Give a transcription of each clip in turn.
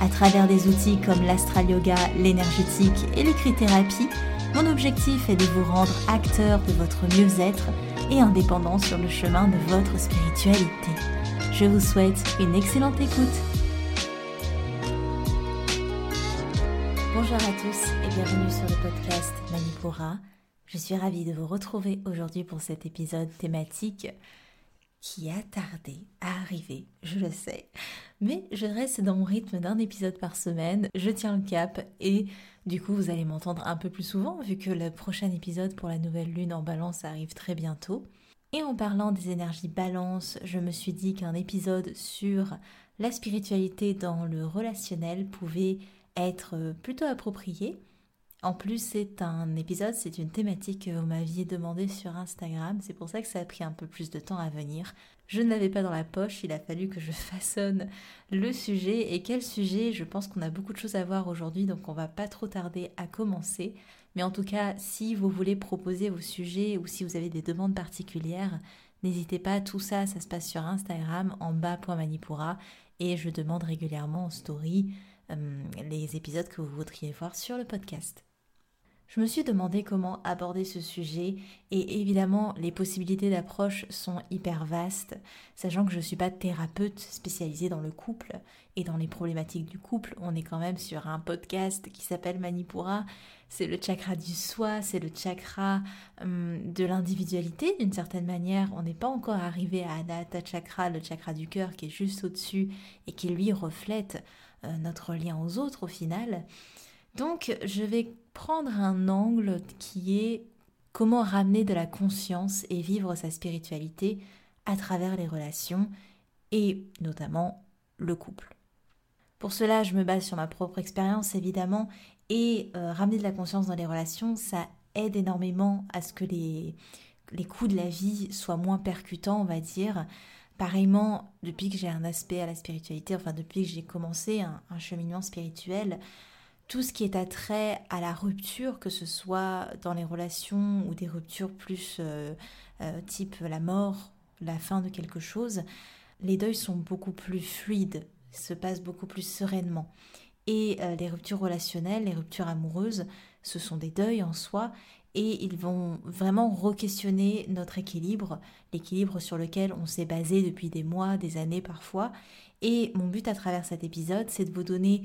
À travers des outils comme l'astral yoga, l'énergétique et l'écrit-thérapie, mon objectif est de vous rendre acteur de votre mieux-être et indépendant sur le chemin de votre spiritualité. Je vous souhaite une excellente écoute. Bonjour à tous et bienvenue sur le podcast Manipura. Je suis ravie de vous retrouver aujourd'hui pour cet épisode thématique qui a tardé à arriver, je le sais. Mais je reste dans mon rythme d'un épisode par semaine, je tiens le cap et du coup vous allez m'entendre un peu plus souvent vu que le prochain épisode pour la nouvelle lune en balance arrive très bientôt. Et en parlant des énergies balance, je me suis dit qu'un épisode sur la spiritualité dans le relationnel pouvait être plutôt approprié en plus, c'est un épisode, c'est une thématique que vous m'aviez demandé sur Instagram. C'est pour ça que ça a pris un peu plus de temps à venir. Je ne l'avais pas dans la poche, il a fallu que je façonne le sujet. Et quel sujet? Je pense qu'on a beaucoup de choses à voir aujourd'hui, donc on va pas trop tarder à commencer. Mais en tout cas, si vous voulez proposer vos sujets ou si vous avez des demandes particulières, n'hésitez pas. Tout ça, ça se passe sur Instagram en bas.manipura et je demande régulièrement en story euh, les épisodes que vous voudriez voir sur le podcast. Je me suis demandé comment aborder ce sujet et évidemment les possibilités d'approche sont hyper vastes, sachant que je ne suis pas thérapeute spécialisée dans le couple et dans les problématiques du couple. On est quand même sur un podcast qui s'appelle Manipura. C'est le chakra du soi, c'est le chakra hum, de l'individualité d'une certaine manière. On n'est pas encore arrivé à Anahata Chakra, le chakra du cœur qui est juste au-dessus et qui lui reflète euh, notre lien aux autres au final. Donc je vais prendre un angle qui est comment ramener de la conscience et vivre sa spiritualité à travers les relations et notamment le couple. Pour cela, je me base sur ma propre expérience évidemment et euh, ramener de la conscience dans les relations, ça aide énormément à ce que les, les coups de la vie soient moins percutants, on va dire. Pareillement, depuis que j'ai un aspect à la spiritualité, enfin depuis que j'ai commencé un, un cheminement spirituel, tout ce qui est attrait à la rupture, que ce soit dans les relations ou des ruptures plus euh, euh, type la mort, la fin de quelque chose, les deuils sont beaucoup plus fluides, se passent beaucoup plus sereinement. Et euh, les ruptures relationnelles, les ruptures amoureuses, ce sont des deuils en soi et ils vont vraiment re-questionner notre équilibre, l'équilibre sur lequel on s'est basé depuis des mois, des années parfois. Et mon but à travers cet épisode, c'est de vous donner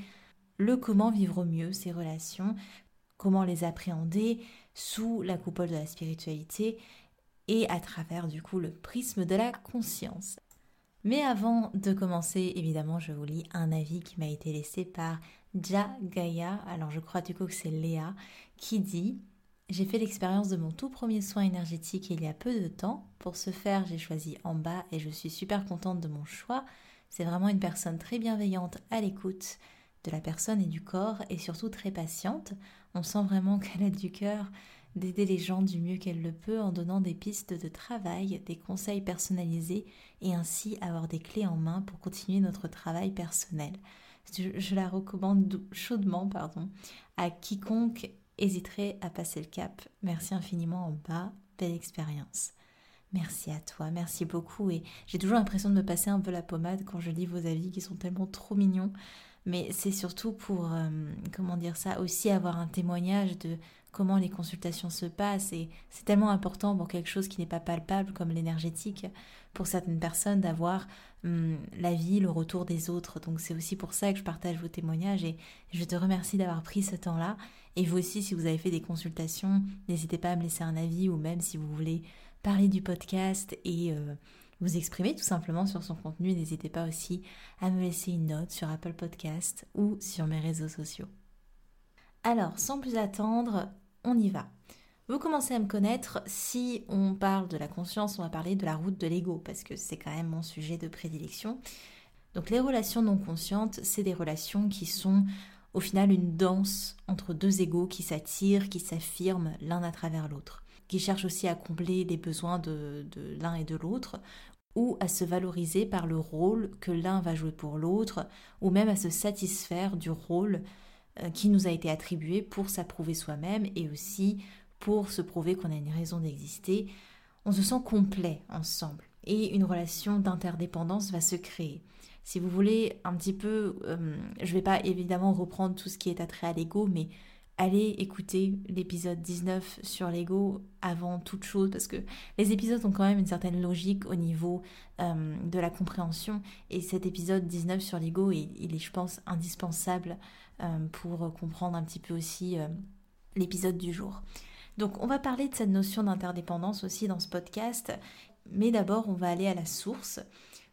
le comment vivre au mieux ces relations, comment les appréhender sous la coupole de la spiritualité et à travers du coup le prisme de la conscience. Mais avant de commencer, évidemment, je vous lis un avis qui m'a été laissé par Ja Gaia, alors je crois du coup que c'est Léa, qui dit J'ai fait l'expérience de mon tout premier soin énergétique il y a peu de temps. Pour ce faire, j'ai choisi en bas et je suis super contente de mon choix. C'est vraiment une personne très bienveillante à l'écoute de la personne et du corps et surtout très patiente. On sent vraiment qu'elle a du cœur d'aider les gens du mieux qu'elle le peut en donnant des pistes de travail, des conseils personnalisés et ainsi avoir des clés en main pour continuer notre travail personnel. Je, la recommande chaudement pardon, à quiconque hésiterait à passer le cap. Merci infiniment en bas, belle expérience. Merci à toi, merci beaucoup et j'ai toujours l'impression de me passer un peu la pommade quand je lis vos avis qui sont tellement trop mignons mais c'est surtout pour, euh, comment dire ça, aussi avoir un témoignage de comment les consultations se passent. Et c'est tellement important pour quelque chose qui n'est pas palpable comme l'énergétique, pour certaines personnes, d'avoir hum, la vie, le retour des autres. Donc c'est aussi pour ça que je partage vos témoignages et je te remercie d'avoir pris ce temps-là. Et vous aussi, si vous avez fait des consultations, n'hésitez pas à me laisser un avis ou même si vous voulez parler du podcast et... Euh, vous exprimer tout simplement sur son contenu. N'hésitez pas aussi à me laisser une note sur Apple Podcast ou sur mes réseaux sociaux. Alors, sans plus attendre, on y va. Vous commencez à me connaître, si on parle de la conscience, on va parler de la route de l'ego, parce que c'est quand même mon sujet de prédilection. Donc les relations non conscientes, c'est des relations qui sont au final une danse entre deux égaux qui s'attirent, qui s'affirment l'un à travers l'autre, qui aussi à combler les besoins de, de l'un et de l'autre, ou à se valoriser par le rôle que l'un va jouer pour l'autre, ou même à se satisfaire du rôle euh, qui nous a été attribué pour s'approuver soi-même et aussi pour se prouver qu'on a une raison d'exister. On se sent complet ensemble et une relation d'interdépendance va se créer. Si vous voulez un petit peu, euh, je ne vais pas évidemment reprendre tout ce qui est attrait à l'ego, mais allez écouter l'épisode 19 sur l'ego avant toute chose, parce que les épisodes ont quand même une certaine logique au niveau euh, de la compréhension, et cet épisode 19 sur l'ego, il, est, je pense, indispensable euh, pour comprendre un petit peu aussi l'épisode du jour. Donc on va parler de cette notion d'interdépendance aussi dans ce podcast, mais d'abord on va aller à la source.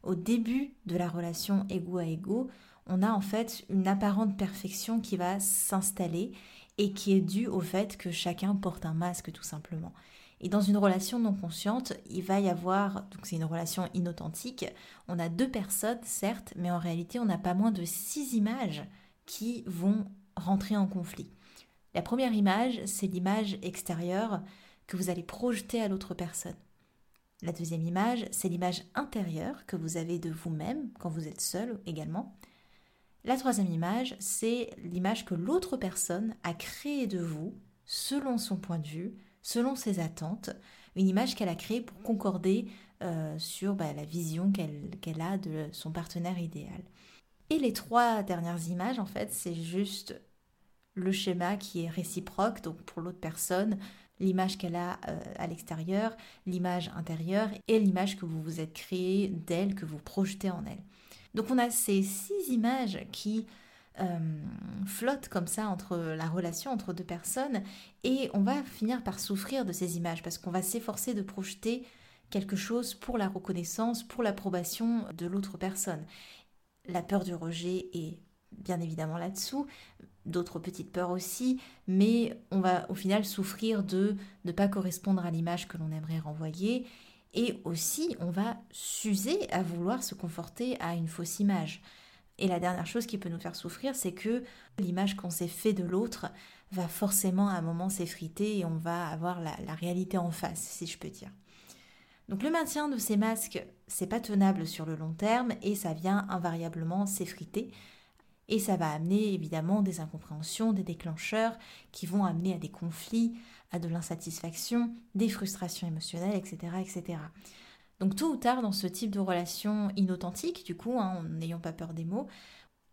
Au début de la relation ego à ego, on a en fait une apparente perfection qui va s'installer et qui est due au fait que chacun porte un masque tout simplement. Et dans une relation non consciente, il va y avoir, donc c'est une relation inauthentique, on a deux personnes certes, mais en réalité on n'a pas moins de six images qui vont rentrer en conflit. La première image, c'est l'image extérieure que vous allez projeter à l'autre personne. La deuxième image, c'est l'image intérieure que vous avez de vous-même quand vous êtes seul également. La troisième image, c'est l'image que l'autre personne a créée de vous selon son point de vue, selon ses attentes, une image qu'elle a créée pour concorder euh, sur bah, la vision qu'elle a de son partenaire idéal. Et les trois dernières images, en fait, c'est juste le schéma qui est réciproque, donc pour l'autre personne, l'image qu'elle a euh, à l'extérieur, l'image intérieure et l'image que vous vous êtes créée d'elle, que vous projetez en elle. Donc on a ces six images qui euh, flottent comme ça entre la relation entre deux personnes et on va finir par souffrir de ces images parce qu'on va s'efforcer de projeter quelque chose pour la reconnaissance, pour l'approbation de l'autre personne. La peur du rejet est bien évidemment là-dessous, d'autres petites peurs aussi, mais on va au final souffrir de ne pas correspondre à l'image que l'on aimerait renvoyer, et aussi on va s'user à vouloir se conforter à une fausse image. Et la dernière chose qui peut nous faire souffrir, c'est que l'image qu'on s'est fait de l'autre va forcément à un moment s'effriter et on va avoir la, la réalité en face, si je peux dire. Donc le maintien de ces masques, c'est pas tenable sur le long terme et ça vient invariablement s'effriter et ça va amener évidemment des incompréhensions, des déclencheurs qui vont amener à des conflits, à de l'insatisfaction, des frustrations émotionnelles, etc., etc. Donc tôt ou tard, dans ce type de relation inauthentique, du coup, hein, en n'ayant pas peur des mots,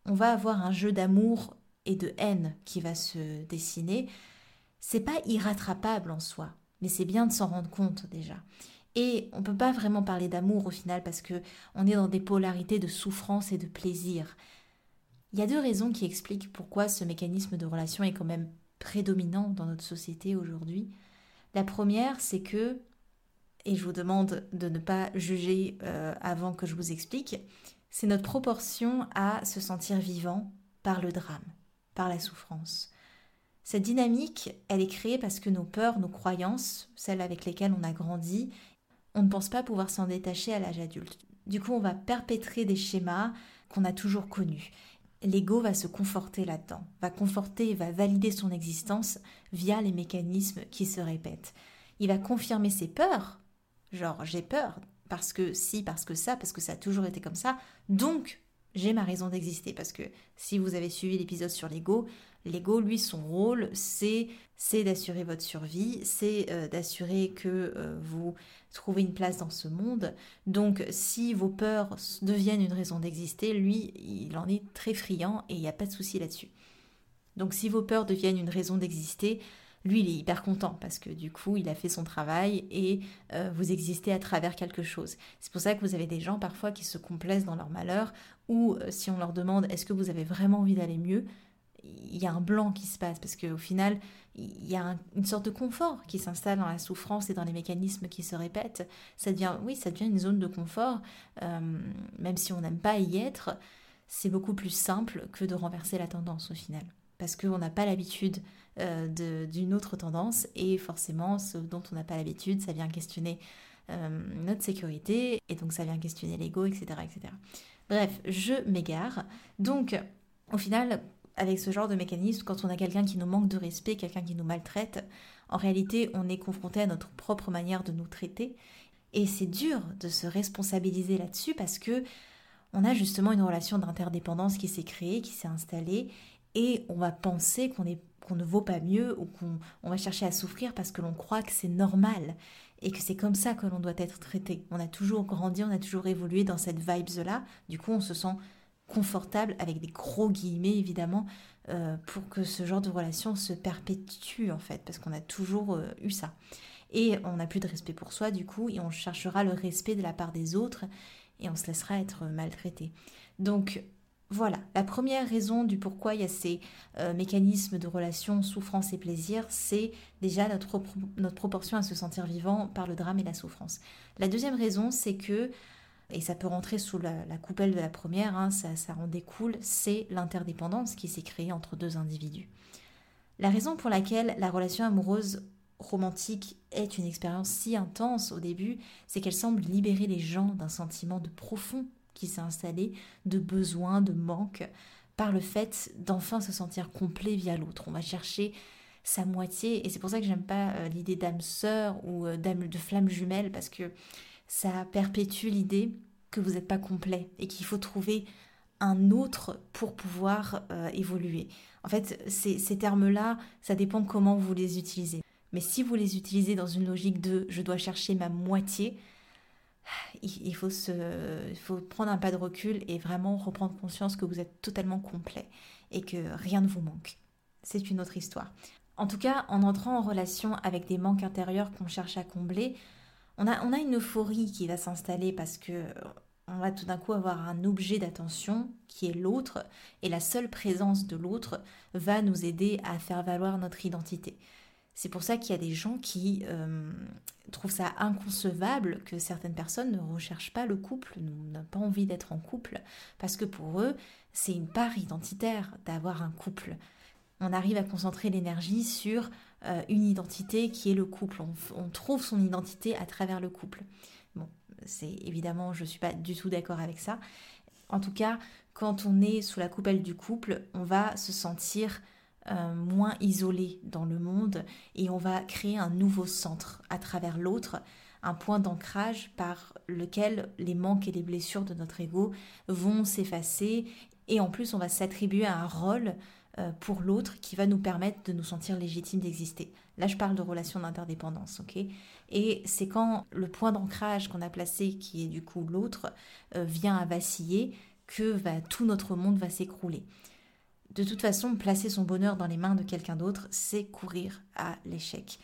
on va avoir un jeu d'amour et de haine qui va se dessiner. C'est pas irrattrapable en soi, mais c'est bien de s'en rendre compte déjà. Et on ne peut pas vraiment parler d'amour au final parce que on est dans des polarités de souffrance et de plaisir. Il y a deux raisons qui expliquent pourquoi ce mécanisme de relation est quand même prédominant dans notre société aujourd'hui. La première, c'est que, et je vous demande de ne pas juger euh, avant que je vous explique, c'est notre proportion à se sentir vivant par le drame, par la souffrance. Cette dynamique, elle est créée parce que nos peurs, nos croyances, celles avec lesquelles on a grandi, on ne pense pas pouvoir s'en détacher à l'âge adulte. Du coup, on va perpétrer des schémas qu'on a toujours connus l'ego va se conforter là-dedans, va conforter, va valider son existence via les mécanismes qui se répètent. Il va confirmer ses peurs, genre j'ai peur parce que si, parce que ça, parce que ça a toujours été comme ça, donc j'ai ma raison d'exister. Parce que si vous avez suivi l'épisode sur l'ego, l'ego, lui, son rôle, c'est d'assurer votre survie, c'est euh, d'assurer que euh, vous trouvez une place dans ce monde. Donc si vos peurs deviennent une raison d'exister, lui, il en est très friand et il n'y a pas de souci là-dessus. Donc si vos peurs deviennent une raison d'exister, lui, il est hyper content parce que du coup, il a fait son travail et euh, vous existez à travers quelque chose. C'est pour ça que vous avez des gens parfois qui se complaisent dans leur malheur ou si on leur demande est-ce que vous avez vraiment envie d'aller mieux, il y a un blanc qui se passe parce qu'au final, il y a une sorte de confort qui s'installe dans la souffrance et dans les mécanismes qui se répètent. Ça devient, oui, ça devient une zone de confort, euh, même si on n'aime pas y être. C'est beaucoup plus simple que de renverser la tendance au final, parce qu'on n'a pas l'habitude euh, d'une autre tendance et forcément, ce dont on n'a pas l'habitude, ça vient questionner euh, notre sécurité et donc ça vient questionner l'ego, etc., etc. Bref, je m'égare. Donc, au final, avec ce genre de mécanisme, quand on a quelqu'un qui nous manque de respect, quelqu'un qui nous maltraite, en réalité, on est confronté à notre propre manière de nous traiter. Et c'est dur de se responsabiliser là-dessus parce que on a justement une relation d'interdépendance qui s'est créée, qui s'est installée, et on va penser qu'on qu'on ne vaut pas mieux ou qu'on va chercher à souffrir parce que l'on croit que c'est normal et que c'est comme ça que l'on doit être traité. On a toujours grandi, on a toujours évolué dans cette vibes-là. Du coup, on se sent confortable, avec des gros guillemets évidemment, euh, pour que ce genre de relation se perpétue en fait, parce qu'on a toujours euh, eu ça. Et on n'a plus de respect pour soi du coup, et on cherchera le respect de la part des autres, et on se laissera être maltraité. Donc voilà, la première raison du pourquoi il y a ces euh, mécanismes de relation souffrance et plaisir, c'est déjà notre, proportion à se sentir vivant par le drame et la souffrance. La deuxième raison, c'est que et ça peut rentrer sous la, coupelle de la première, hein, ça, ça en découle, c'est l'interdépendance qui s'est créée entre deux individus. La raison pour laquelle la relation amoureuse romantique est une expérience si intense au début, c'est qu'elle semble libérer les gens d'un sentiment de profond qui s'est installé, de besoin, de manque, par le fait d'enfin se sentir complet via l'autre. On va chercher sa moitié, et c'est pour ça que j'aime pas euh, l'idée d'âme sœur ou euh, d'âme de flamme jumelle, parce que ça perpétue l'idée que vous n'êtes pas complet et qu'il faut trouver un autre pour pouvoir euh, évoluer. En fait, ces, termes-là, ça dépend comment vous les utilisez. Mais si vous les utilisez dans une logique de je dois chercher ma moitié, il, faut se, il faut prendre un pas de recul et vraiment reprendre conscience que vous êtes totalement complet et que rien ne vous manque. C'est une autre histoire. En tout cas, en entrant en relation avec des manques intérieurs qu'on cherche à combler, on a, une euphorie qui va s'installer parce que on va tout d'un coup avoir un objet d'attention qui est l'autre et la seule présence de l'autre va nous aider à faire valoir notre identité. C'est pour ça qu'il y a des gens qui euh, trouvent ça inconcevable que certaines personnes ne recherchent pas le couple, n'ont pas envie d'être en couple, parce que pour eux, c'est une part identitaire d'avoir un couple. On arrive à concentrer l'énergie sur euh, une identité qui est le couple. On, trouve son identité à travers le couple. Bon, c'est évidemment, je ne suis pas du tout d'accord avec ça. En tout cas, quand on est sous la coupelle du couple, on va se sentir euh, moins isolé dans le monde et on va créer un nouveau centre à travers l'autre, un point d'ancrage par lequel les manques et les blessures de notre ego vont s'effacer et en plus on va s'attribuer un rôle euh, pour l'autre qui va nous permettre de nous sentir légitimes d'exister. Là, je parle de relation d'interdépendance, ok? Et c'est quand le point d'ancrage qu'on a placé, qui est du coup l'autre, euh, vient à vaciller, que tout notre monde va s'écrouler. De toute façon, placer son bonheur dans les mains de quelqu'un d'autre, c'est courir à l'échec.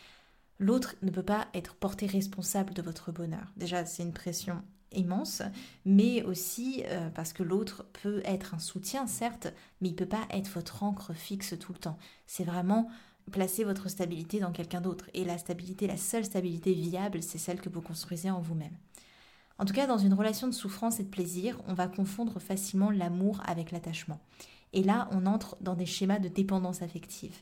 L'autre ne peut pas être porté responsable de votre bonheur. Déjà, c'est une pression immense, mais aussi euh, parce que l'autre peut être un soutien, certes, mais il peut pas être votre encre fixe tout le temps. C'est vraiment placer votre stabilité dans quelqu'un d'autre. Et la stabilité, la seule stabilité viable, c'est celle que vous construisez en vous-même. En tout cas, dans une relation de souffrance et de plaisir, on va confondre facilement l'amour avec l'attachement. Et là, on entre dans des schémas de dépendance affective.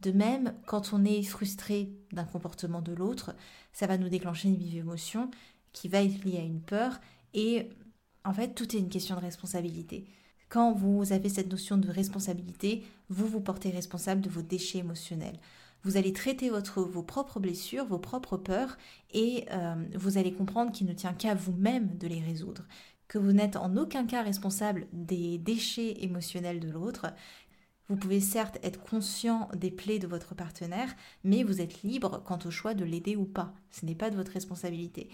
De même, quand on est frustré d'un comportement de l'autre, ça va nous déclencher une vive émotion qui va être lié à une peur. Et en fait, tout est une question de responsabilité. Quand vous avez cette notion de responsabilité, vous vous portez responsable de vos déchets émotionnels. Vous allez traiter votre, vos propres blessures, vos propres peurs, et euh, vous allez comprendre qu'il ne tient qu'à vous-même de les résoudre, que vous n'êtes en aucun cas responsable des déchets émotionnels de l'autre. Vous pouvez certes être conscient des plaies de votre partenaire, mais vous êtes libre quant au choix de l'aider ou pas. Ce n'est pas de votre responsabilité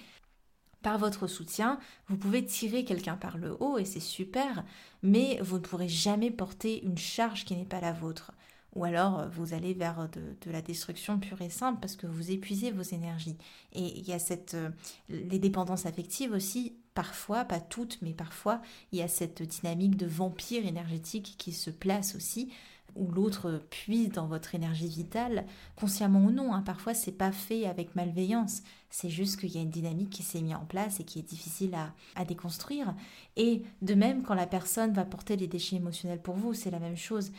par votre soutien, vous pouvez tirer quelqu'un par le haut et c'est super, mais vous ne pourrez jamais porter une charge qui n'est pas la vôtre. Ou alors vous allez vers de, la destruction pure et simple parce que vous épuisez vos énergies. Et il y a cette, euh, les dépendances affectives aussi, parfois, pas toutes, mais parfois, il y a cette dynamique de vampire énergétique qui se place aussi où l'autre puise dans votre énergie vitale, consciemment ou non. Hein. Parfois, c'est pas fait avec malveillance. C'est juste qu'il y a une dynamique qui s'est mise en place et qui est difficile à, déconstruire. Et de même, quand la personne va porter les déchets émotionnels pour vous, c'est la même chose.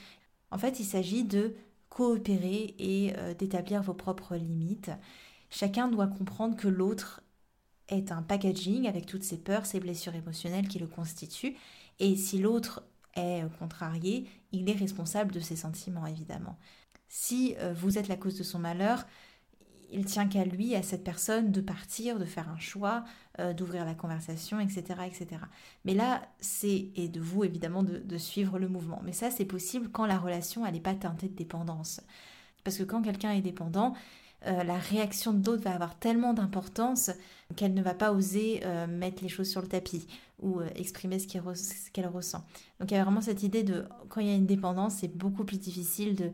En fait, il s'agit de coopérer et euh, d'établir vos propres limites. Chacun doit comprendre que l'autre est un packaging avec toutes ses peurs, ses blessures émotionnelles qui le constituent. Et si l'autre est contrarié, il est responsable de ses sentiments évidemment. Si vous êtes la cause de son malheur, il tient qu'à lui, à cette personne, de partir, de faire un choix, euh, d'ouvrir la conversation, etc., etc. Mais là, c'est, et de vous évidemment, de, suivre le mouvement. Mais ça, c'est possible quand la relation, n'est pas teintée de dépendance. Parce que quand quelqu'un est dépendant, euh, la réaction de l'autre va avoir tellement d'importance qu'elle ne va pas oser euh, mettre les choses sur le tapis ou exprimer ce qu'elle ressent. Donc il y a vraiment cette idée de, quand il y a une dépendance, c'est beaucoup plus difficile de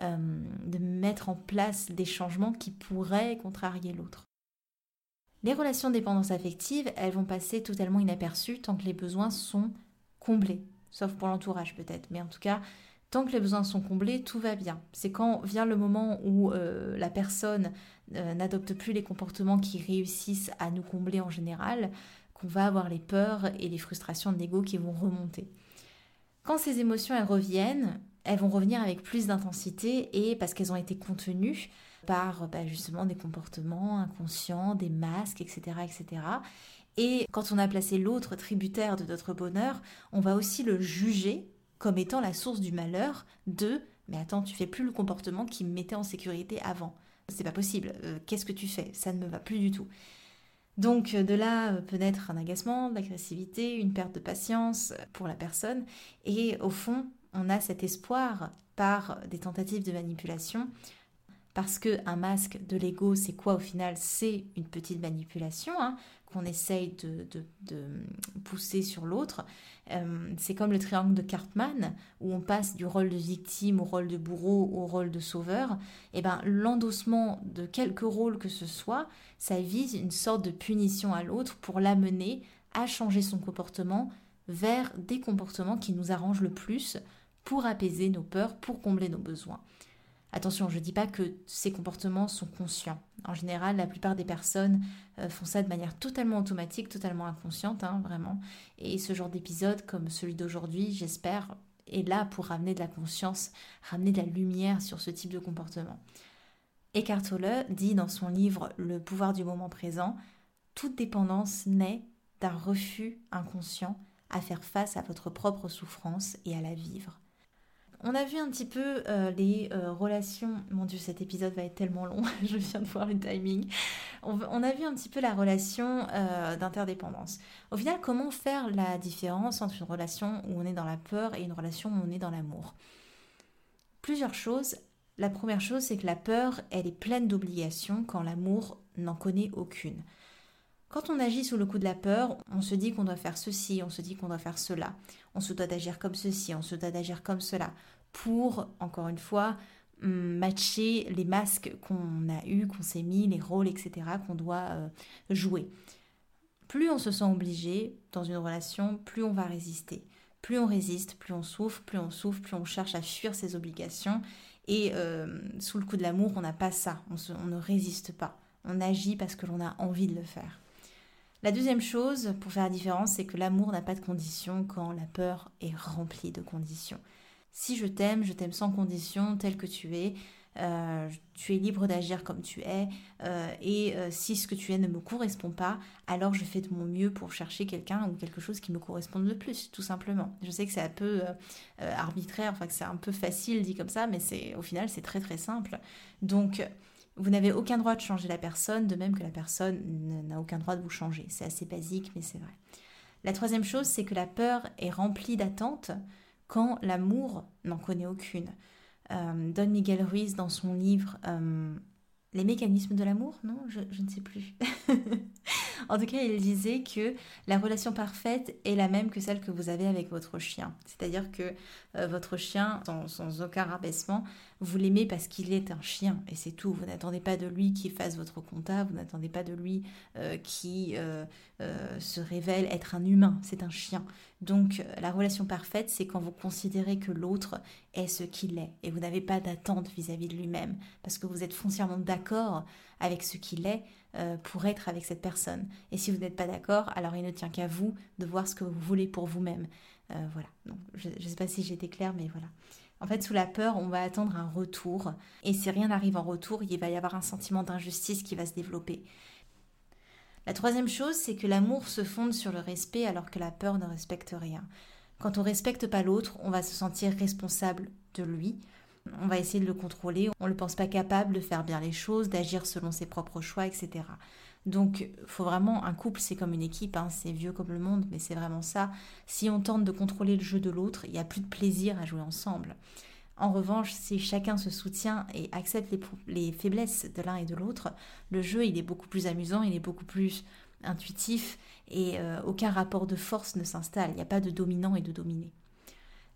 euh, de mettre en place des changements qui pourraient contrarier l'autre. Les relations de dépendance affective, elles vont passer totalement inaperçues tant que les besoins sont comblés, sauf pour l'entourage peut-être, mais en tout cas, tant que les besoins sont comblés, tout va bien. C'est quand vient le moment où euh, la personne euh, n'adopte plus les comportements qui réussissent à nous combler en général, qu'on va avoir les peurs et les frustrations de l'ego qui vont remonter. Quand ces émotions elles reviennent, elles vont revenir avec plus d'intensité et parce qu'elles ont été contenues par bah, justement des comportements inconscients, des masques, etc., etc. Et quand on a placé l'autre tributaire de notre bonheur, on va aussi le juger comme étant la source du malheur de mais attends, tu fais plus le comportement qui me mettait en sécurité avant. C'est pas possible. Euh, qu'est-ce que tu fais? Ça ne me va plus du tout. Donc de là euh, peut naître un agacement, de l'agressivité, une perte de patience pour la personne. Et au fond, on a cet espoir par des tentatives de manipulation, parce que un masque de l'ego, c'est quoi au final? C'est une petite manipulation hein, qu'on essaye de, pousser sur l'autre. Euh, c'est comme le triangle de Cartman, où on passe du rôle de victime au rôle de bourreau au rôle de sauveur. Et eh ben l'endossement de quelque rôle que ce soit, ça vise une sorte de punition à l'autre pour l'amener à changer son comportement vers des comportements qui nous arrangent le plus pour apaiser nos peurs, pour combler nos besoins. Attention, je ne dis pas que ces comportements sont conscients. En général, la plupart des personnes euh, font ça de manière totalement automatique, totalement inconsciente, hein, vraiment. Et ce genre d'épisode, comme celui d'aujourd'hui, j'espère, est là pour ramener de la conscience, ramener de la lumière sur ce type de comportement. Eckhart Tolle dit dans son livre Le pouvoir du moment présent, toute dépendance naît d'un refus inconscient à faire face à votre propre souffrance et à la vivre. On a vu un petit peu euh, les euh, relations. Mon Dieu, cet épisode va être tellement long. je viens de voir le timing. On, a vu un petit peu la relation euh, d'interdépendance. Au final, comment faire la différence entre une relation où on est dans la peur et une relation où on est dans l'amour? Plusieurs choses. La première chose, c'est que la peur, elle est pleine d'obligations quand l'amour n'en connaît aucune. Quand on agit sous le coup de la peur, on se dit qu'on doit faire ceci, on se dit qu'on doit faire cela, on se doit d'agir comme ceci, on se doit d'agir comme cela, pour, encore une fois, hum, matcher les masques qu'on a eus, qu'on s'est mis, les rôles, etc., qu'on doit euh, jouer. Plus on se sent obligé dans une relation, plus on va résister. Plus on résiste, plus on souffre, plus on souffre, plus on cherche à fuir ses obligations. Et euh, sous le coup de l'amour, on n'a pas ça, on ne résiste pas. On agit parce que l'on a envie de le faire. La deuxième chose, pour faire la différence, c'est que l'amour n'a pas de conditions quand la peur est remplie de conditions. Si je t'aime, je t'aime sans condition, tel que tu es. Euh, tu es libre d'agir comme tu es. Euh, et euh, si ce que tu es ne me correspond pas, alors je fais de mon mieux pour chercher quelqu'un ou quelque chose qui me corresponde le plus, tout simplement. Je sais que c'est un peu arbitraire, enfin que c'est un peu facile dit comme ça, mais c'est au final c'est très très simple. Donc vous n'avez aucun droit de changer la personne, de même que la personne n'a aucun droit de vous changer. C'est assez basique, mais c'est vrai. La troisième chose, c'est que la peur est remplie d'attentes quand l'amour n'en connaît aucune. Euh, Don Miguel Ruiz, dans son livre euh, Les mécanismes de l'amour, non je, ne sais plus. en tout cas, il disait que la relation parfaite est la même que celle que vous avez avec votre chien. C'est-à-dire que euh, votre chien, sans, aucun rabaissement, vous l'aimez parce qu'il est un chien et c'est tout. Vous n'attendez pas de lui qu'il fasse votre compta, vous n'attendez pas de lui euh, qui euh, se révèle être un humain, c'est un chien. Donc la relation parfaite, c'est quand vous considérez que l'autre est ce qu'il est et vous n'avez pas d'attente vis-à-vis de lui-même parce que vous êtes foncièrement d'accord avec ce qu'il est pour être avec cette personne. Et si vous n'êtes pas d'accord, alors il ne tient qu'à vous de voir ce que vous voulez pour vous-même. Euh, voilà. Donc, je ne sais pas si j'étais claire, mais voilà. En fait, sous la peur, on va attendre un retour. Et si rien n'arrive en retour, il va y avoir un sentiment d'injustice qui va se développer. La troisième chose, c'est que l'amour se fonde sur le respect alors que la peur ne respecte rien. Quand on respecte pas l'autre, on va se sentir responsable de lui. On va essayer de le contrôler. On ne le pense pas capable de faire bien les choses, d'agir selon ses propres choix, etc. Donc, faut vraiment un couple, c'est comme une équipe. Hein. c'est vieux comme le monde, mais c'est vraiment ça. Si on tente de contrôler le jeu de l'autre, il n'y a plus de plaisir à jouer ensemble. En revanche, si chacun se soutient et accepte les, faiblesses de l'un et de l'autre, le jeu il est beaucoup plus amusant, il est beaucoup plus intuitif et euh, aucun rapport de force ne s'installe. Il n'y a pas de dominant et de dominé.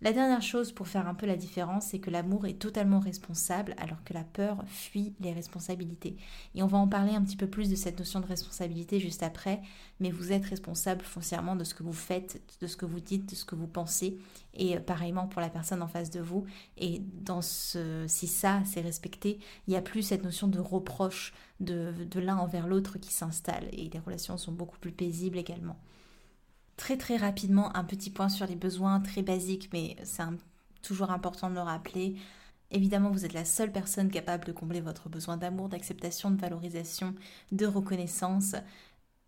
La dernière chose pour faire un peu la différence, c'est que l'amour est totalement responsable alors que la peur fuit les responsabilités. Et on va en parler un petit peu plus de cette notion de responsabilité juste après, mais vous êtes responsable foncièrement de ce que vous faites, de ce que vous dites, de ce que vous pensez, et euh, pareillement pour la personne en face de vous. Et dans ce, si ça c'est respecté, il n'y a plus cette notion de reproche de, de l'un envers l'autre qui s'installe, et les relations sont beaucoup plus paisibles également. Très très rapidement, un petit point sur les besoins très basiques, mais c'est toujours important de le rappeler. Évidemment, vous êtes la seule personne capable de combler votre besoin d'amour, d'acceptation, de valorisation, de reconnaissance.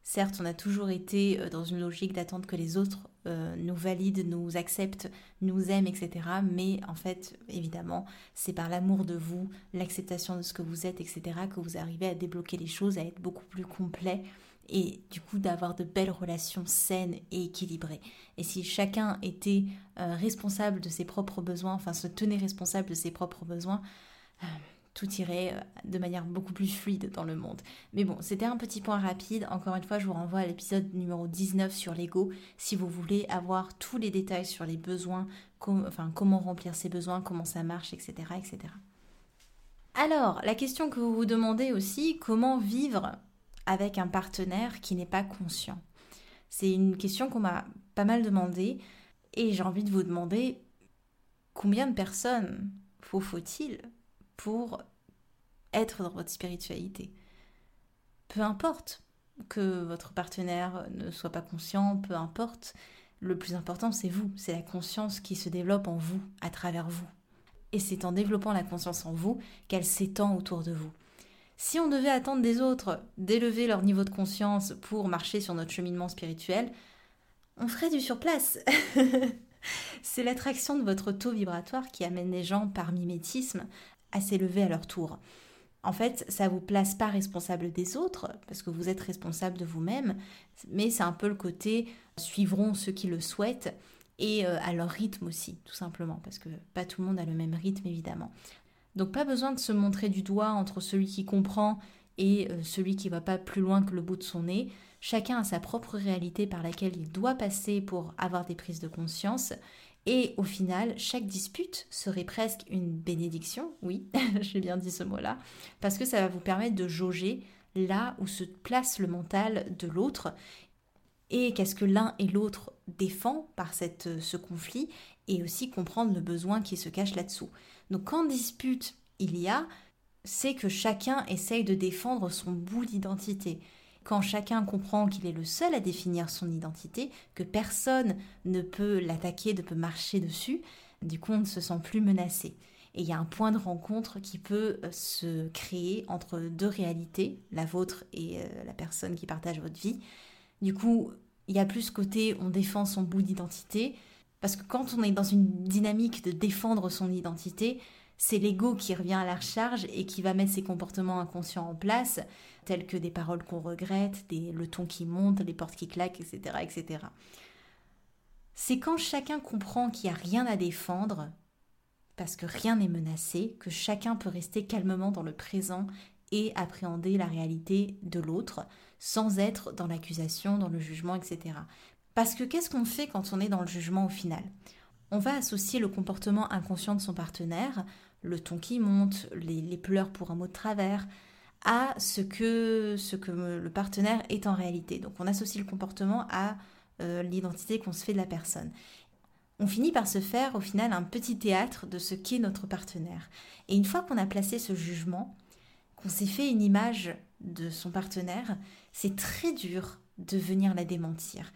Certes, on a toujours été euh, dans une logique d'attendre que les autres euh, nous valident, nous acceptent, nous aiment, etc. Mais en fait, évidemment, c'est par l'amour de vous, l'acceptation de ce que vous êtes, etc., que vous arrivez à débloquer les choses, à être beaucoup plus complet et du coup d'avoir de belles relations saines et équilibrées. Et si chacun était euh, responsable de ses propres besoins, enfin se tenait responsable de ses propres besoins, euh, tout irait euh, de manière beaucoup plus fluide dans le monde. Mais bon, c'était un petit point rapide. Encore une fois, je vous renvoie à l'épisode numéro 19 sur l'ego si vous voulez avoir tous les détails sur les besoins, comment remplir ses besoins, comment ça marche, etc. etc. Alors, la question que vous vous demandez aussi, comment vivre avec un partenaire qui n'est pas conscient C'est une question qu'on m'a pas mal demandé et j'ai envie de vous demander combien de personnes faut-il pour être dans votre spiritualité? Peu importe que votre partenaire ne soit pas conscient, peu importe, le plus important c'est vous, c'est la conscience qui se développe en vous, à travers vous. Et c'est en développant la conscience en vous qu'elle s'étend autour de vous. Si on devait attendre des autres d'élever leur niveau de conscience pour marcher sur notre cheminement spirituel, on ferait du surplace. C'est l'attraction de votre taux vibratoire qui amène les gens par mimétisme à s'élever à leur tour. En fait, ça vous place pas responsable des autres, parce que vous êtes responsable de vous-même, mais c'est un peu le côté suivront ceux qui le souhaitent et euh, à leur rythme aussi, tout simplement, parce que pas tout le monde a le même rythme évidemment. Donc pas besoin de se montrer du doigt entre celui qui comprend et euh, celui qui va pas plus loin que le bout de son nez. Chacun a sa propre réalité par laquelle il doit passer pour avoir des prises de conscience. Et au final, chaque dispute serait presque une bénédiction, oui, j'ai bien dit ce mot-là, parce que ça va vous permettre de jauger là où se place le mental de l'autre et qu'est-ce que l'un et l'autre défend par cette, ce conflit et aussi comprendre le besoin qui se cache là-dessous. Donc quand dispute il y a, c'est que chacun essaye de défendre son bout d'identité. Quand chacun comprend qu'il est le seul à définir son identité, que personne ne peut l'attaquer, ne peut marcher dessus, du coup on ne se sent plus menacé. Et il y a un point de rencontre qui peut euh, se créer entre deux réalités, la vôtre et euh, la personne qui partage votre vie. Du coup, il y a plus ce côté on défend son bout d'identité, parce que quand on est dans une dynamique de défendre son identité, c'est l'ego qui revient à la charge et qui va mettre ses comportements inconscients en place, tels que des paroles qu'on regrette, le ton qui monte, les portes qui claquent, etc. etc. C'est quand chacun comprend qu'il n'y a rien à défendre, parce que rien n'est menacé, que chacun peut rester calmement dans le présent et appréhender la réalité de l'autre, sans être dans l'accusation, dans le jugement, etc. Parce que qu'est-ce qu'on fait quand on est dans le jugement au final? On va associer le comportement inconscient de son partenaire, le ton qui monte, les, pleurs pour un mot de travers, à ce que, ce que le partenaire est en réalité. Donc on associe le comportement à euh, l'identité qu'on se fait de la personne. On finit par se faire au final un petit théâtre de ce qu'est notre partenaire. Et une fois qu'on a placé ce jugement, qu'on s'est fait une image de son partenaire, c'est très dur de venir la démentir.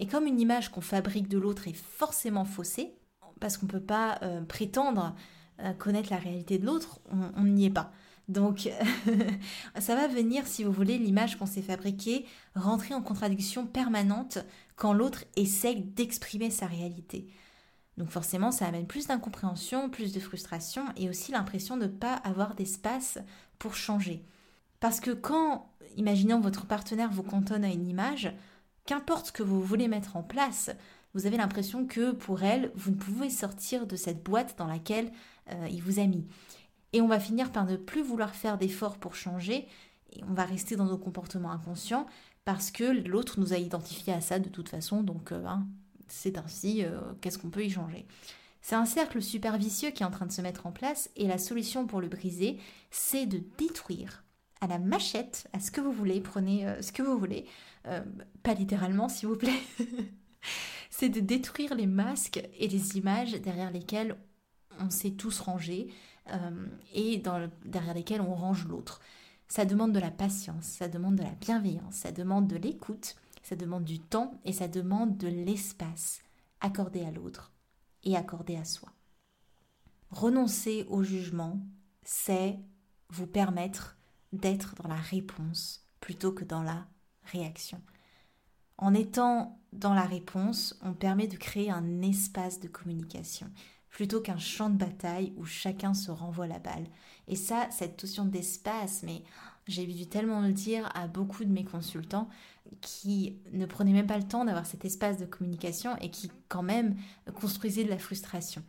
Et comme une image qu'on fabrique de l'autre est forcément faussée, parce qu'on ne peut pas euh, prétendre euh, connaître la réalité de l'autre, on n'y est pas. Donc ça va venir, si vous voulez, l'image qu'on s'est fabriquée, rentrer en contradiction permanente quand l'autre essaye d'exprimer sa réalité. Donc forcément, ça amène plus d'incompréhension, plus de frustration et aussi l'impression de ne pas avoir d'espace pour changer. Parce que quand, imaginons votre partenaire vous cantonne à une image, qu'importe ce que vous voulez mettre en place, vous avez l'impression que pour elle, vous ne pouvez sortir de cette boîte dans laquelle euh, il vous a mis. Et on va finir par ne plus vouloir faire d'efforts pour changer, et on va rester dans nos comportements inconscients parce que l'autre nous a identifié à ça de toute façon, donc euh, hein, c'est ainsi, euh, qu'est-ce qu'on peut y changer C'est un cercle super vicieux qui est en train de se mettre en place et la solution pour le briser, c'est de détruire à la machette, à ce que vous voulez, prenez ce que vous voulez, pas littéralement s'il vous plaît, c'est de détruire les masques et les images derrière lesquelles on s'est tous rangés et derrière lesquelles on range l'autre. Ça demande de la patience, ça demande de la bienveillance, ça demande de l'écoute, ça demande du temps et ça demande de l'espace accordé à l'autre et accordé à soi. Renoncer au jugement, c'est vous permettre d'être dans la réponse plutôt que dans la En étant dans la réponse, on permet de créer un espace de communication plutôt qu'un champ de bataille où chacun se renvoie la balle. Et ça, cette notion d'espace, mais j'ai dû tellement le dire à beaucoup de mes consultants qui ne prenaient même pas le temps d'avoir cet espace de communication et qui quand même construisaient de la frustration.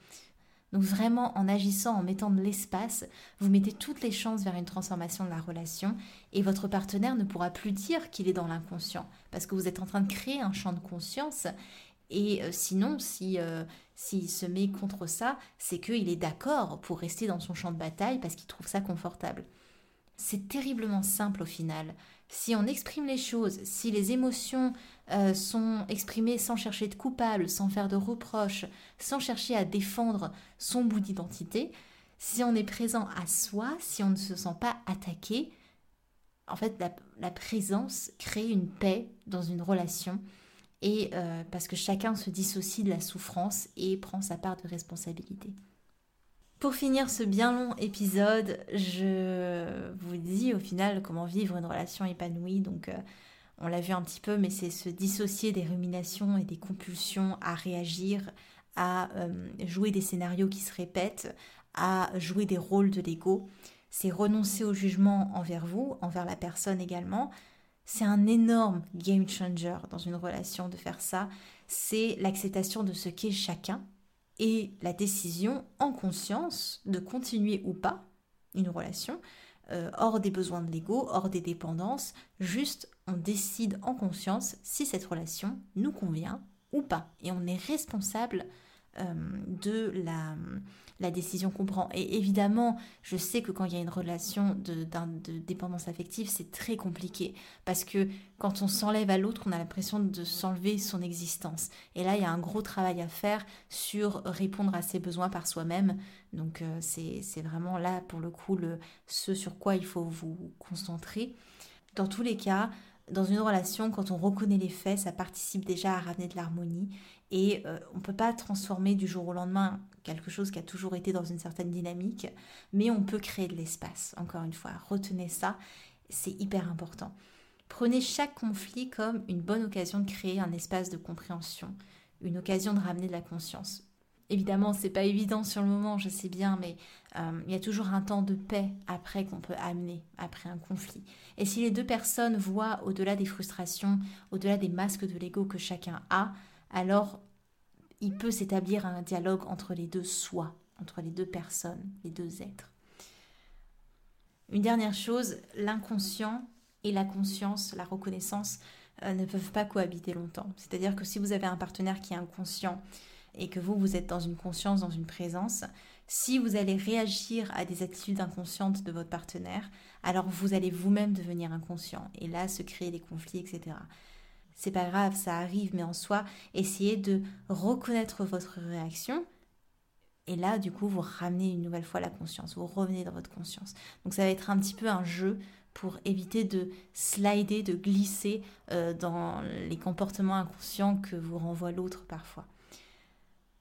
Donc vraiment, en agissant, en mettant de l'espace, vous mettez toutes les chances vers une transformation de la relation et votre partenaire ne pourra plus dire qu'il est dans l'inconscient parce que vous êtes en train de créer un champ de conscience et euh, sinon, si euh, s'il se met contre ça, c'est qu'il est d'accord pour rester dans son champ de bataille parce qu'il trouve ça confortable. C'est terriblement simple au final. Si on exprime les choses, si les émotions euh, sont exprimées sans chercher de coupable, sans faire de reproches, sans chercher à défendre son bout d'identité, si on est présent à soi, si on ne se sent pas attaqué, en fait, la présence crée une paix dans une relation et euh, parce que chacun se dissocie de la souffrance et prend sa part de responsabilité. Pour finir ce bien long épisode, je vous dis au final comment vivre une relation épanouie. Donc, euh, on l'a vu un petit peu, mais c'est se dissocier des ruminations et des compulsions à réagir, à euh, jouer des scénarios qui se répètent, à jouer des rôles de l'ego. C'est renoncer au jugement envers vous, envers la personne également, c'est un énorme game changer dans une relation de faire ça. C'est l'acceptation de ce qu'est chacun et la décision en conscience de continuer ou pas une relation, euh, hors des besoins de l'ego, hors des dépendances. Juste, on décide en conscience si cette relation nous convient ou pas. Et on est responsable euh, de la, la décision qu'on prend. Et évidemment, je sais que quand il y a une relation de, dépendance affective, c'est très compliqué. Parce que quand on s'enlève à l'autre, on a l'impression de s'enlever son existence. Et là, il y a un gros travail à faire sur répondre à ses besoins par soi-même. Donc euh, c'est vraiment là, pour le coup, le, ce sur quoi il faut vous concentrer. Dans tous les cas, dans une relation, quand on reconnaît les faits, ça participe déjà à ramener de l'harmonie et euh, on ne peut pas transformer du jour au lendemain quelque chose qui a toujours été dans une certaine dynamique, mais on peut créer de l'espace. Encore une fois, retenez ça, c'est hyper important. Prenez chaque conflit comme une bonne occasion de créer un espace de compréhension, une occasion de ramener de la conscience. Évidemment, c'est pas évident sur le moment, je sais bien, mais euh, il y a toujours un temps de paix après qu'on peut amener après un conflit. Et si les deux personnes voient au-delà des frustrations, au-delà des masques de l'ego que chacun a, alors il peut s'établir un dialogue entre les deux soi, entre les deux personnes, les deux êtres. Une dernière chose, l'inconscient et la conscience, la reconnaissance, euh, ne peuvent pas cohabiter longtemps. C'est-à-dire que si vous avez un partenaire qui est inconscient et que vous, vous êtes dans une conscience, dans une présence, si vous allez réagir à des attitudes inconscientes de votre partenaire, alors vous allez vous-même devenir inconscient et là se créer des conflits, etc c'est pas grave, ça arrive, mais en soi, essayez de reconnaître votre réaction. Et là, du coup, vous ramenez une nouvelle fois la conscience, vous revenez dans votre conscience. Donc ça va être un petit peu un jeu pour éviter de slider, de glisser euh, dans les comportements inconscients que vous renvoie l'autre parfois.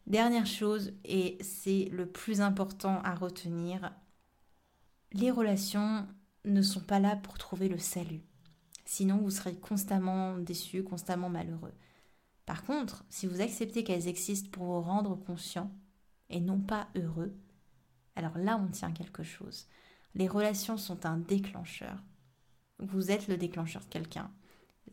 Dernière chose, et c'est le plus important à retenir, les relations ne sont pas là pour trouver le salut. Sinon, vous serez constamment déçu, constamment malheureux. Par contre, si vous acceptez qu'elles existent pour vous rendre conscient et non pas heureux, alors là on tient quelque chose. Les relations sont un déclencheur. Vous êtes le déclencheur de quelqu'un.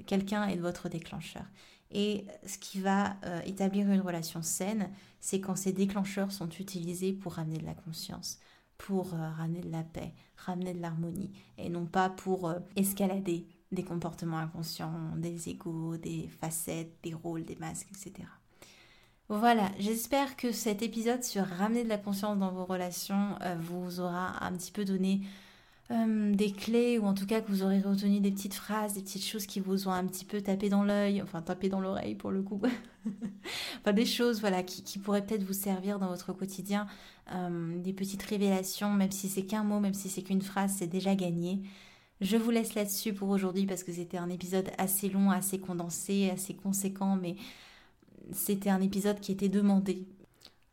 Quelqu'un est votre déclencheur. Et ce qui va euh, établir une relation saine, c'est quand ces déclencheurs sont utilisés pour ramener de la conscience, pour euh, ramener de la paix, ramener de l'harmonie, et non pas pour euh, escalader des comportements inconscients, des égaux, des facettes, des rôles, des masques, etc. Voilà, j'espère que cet épisode sur ramener de la conscience dans vos relations vous aura un petit peu donné euh, des clés ou en tout cas que vous aurez retenu des petites phrases, des petites choses qui vous ont un petit peu tapé dans l'œil, enfin tapé dans l'oreille pour le coup. enfin des choses voilà qui, pourraient peut-être vous servir dans votre quotidien, euh, des petites révélations, même si c'est qu'un mot, même si c'est qu'une phrase, c'est déjà gagné. Je vous laisse là-dessus pour aujourd'hui parce que c'était un épisode assez long, assez condensé, assez conséquent, mais c'était un épisode qui était demandé.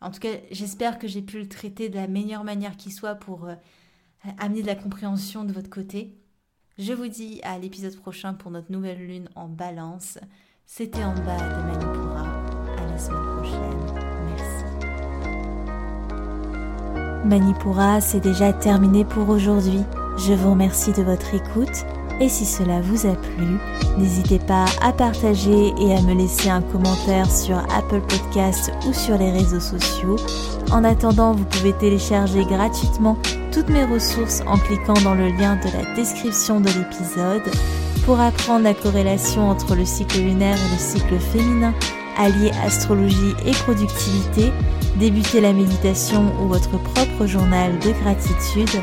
En tout cas, j'espère que j'ai pu le traiter de la meilleure manière qui soit pour euh, amener de la compréhension de votre côté. Je vous dis à l'épisode prochain pour notre nouvelle lune en balance. C'était en bas de Manipura. À la semaine prochaine. Merci. Manipura, c'est déjà terminé pour aujourd'hui. Je vous remercie de votre écoute et si cela vous a plu, n'hésitez pas à partager et à me laisser un commentaire sur Apple Podcast ou sur les réseaux sociaux. En attendant, vous pouvez télécharger gratuitement toutes mes ressources en cliquant dans le lien de la description de l'épisode pour apprendre la corrélation entre le cycle lunaire et le cycle féminin, allier astrologie et productivité, débuter la méditation ou votre propre journal de gratitude.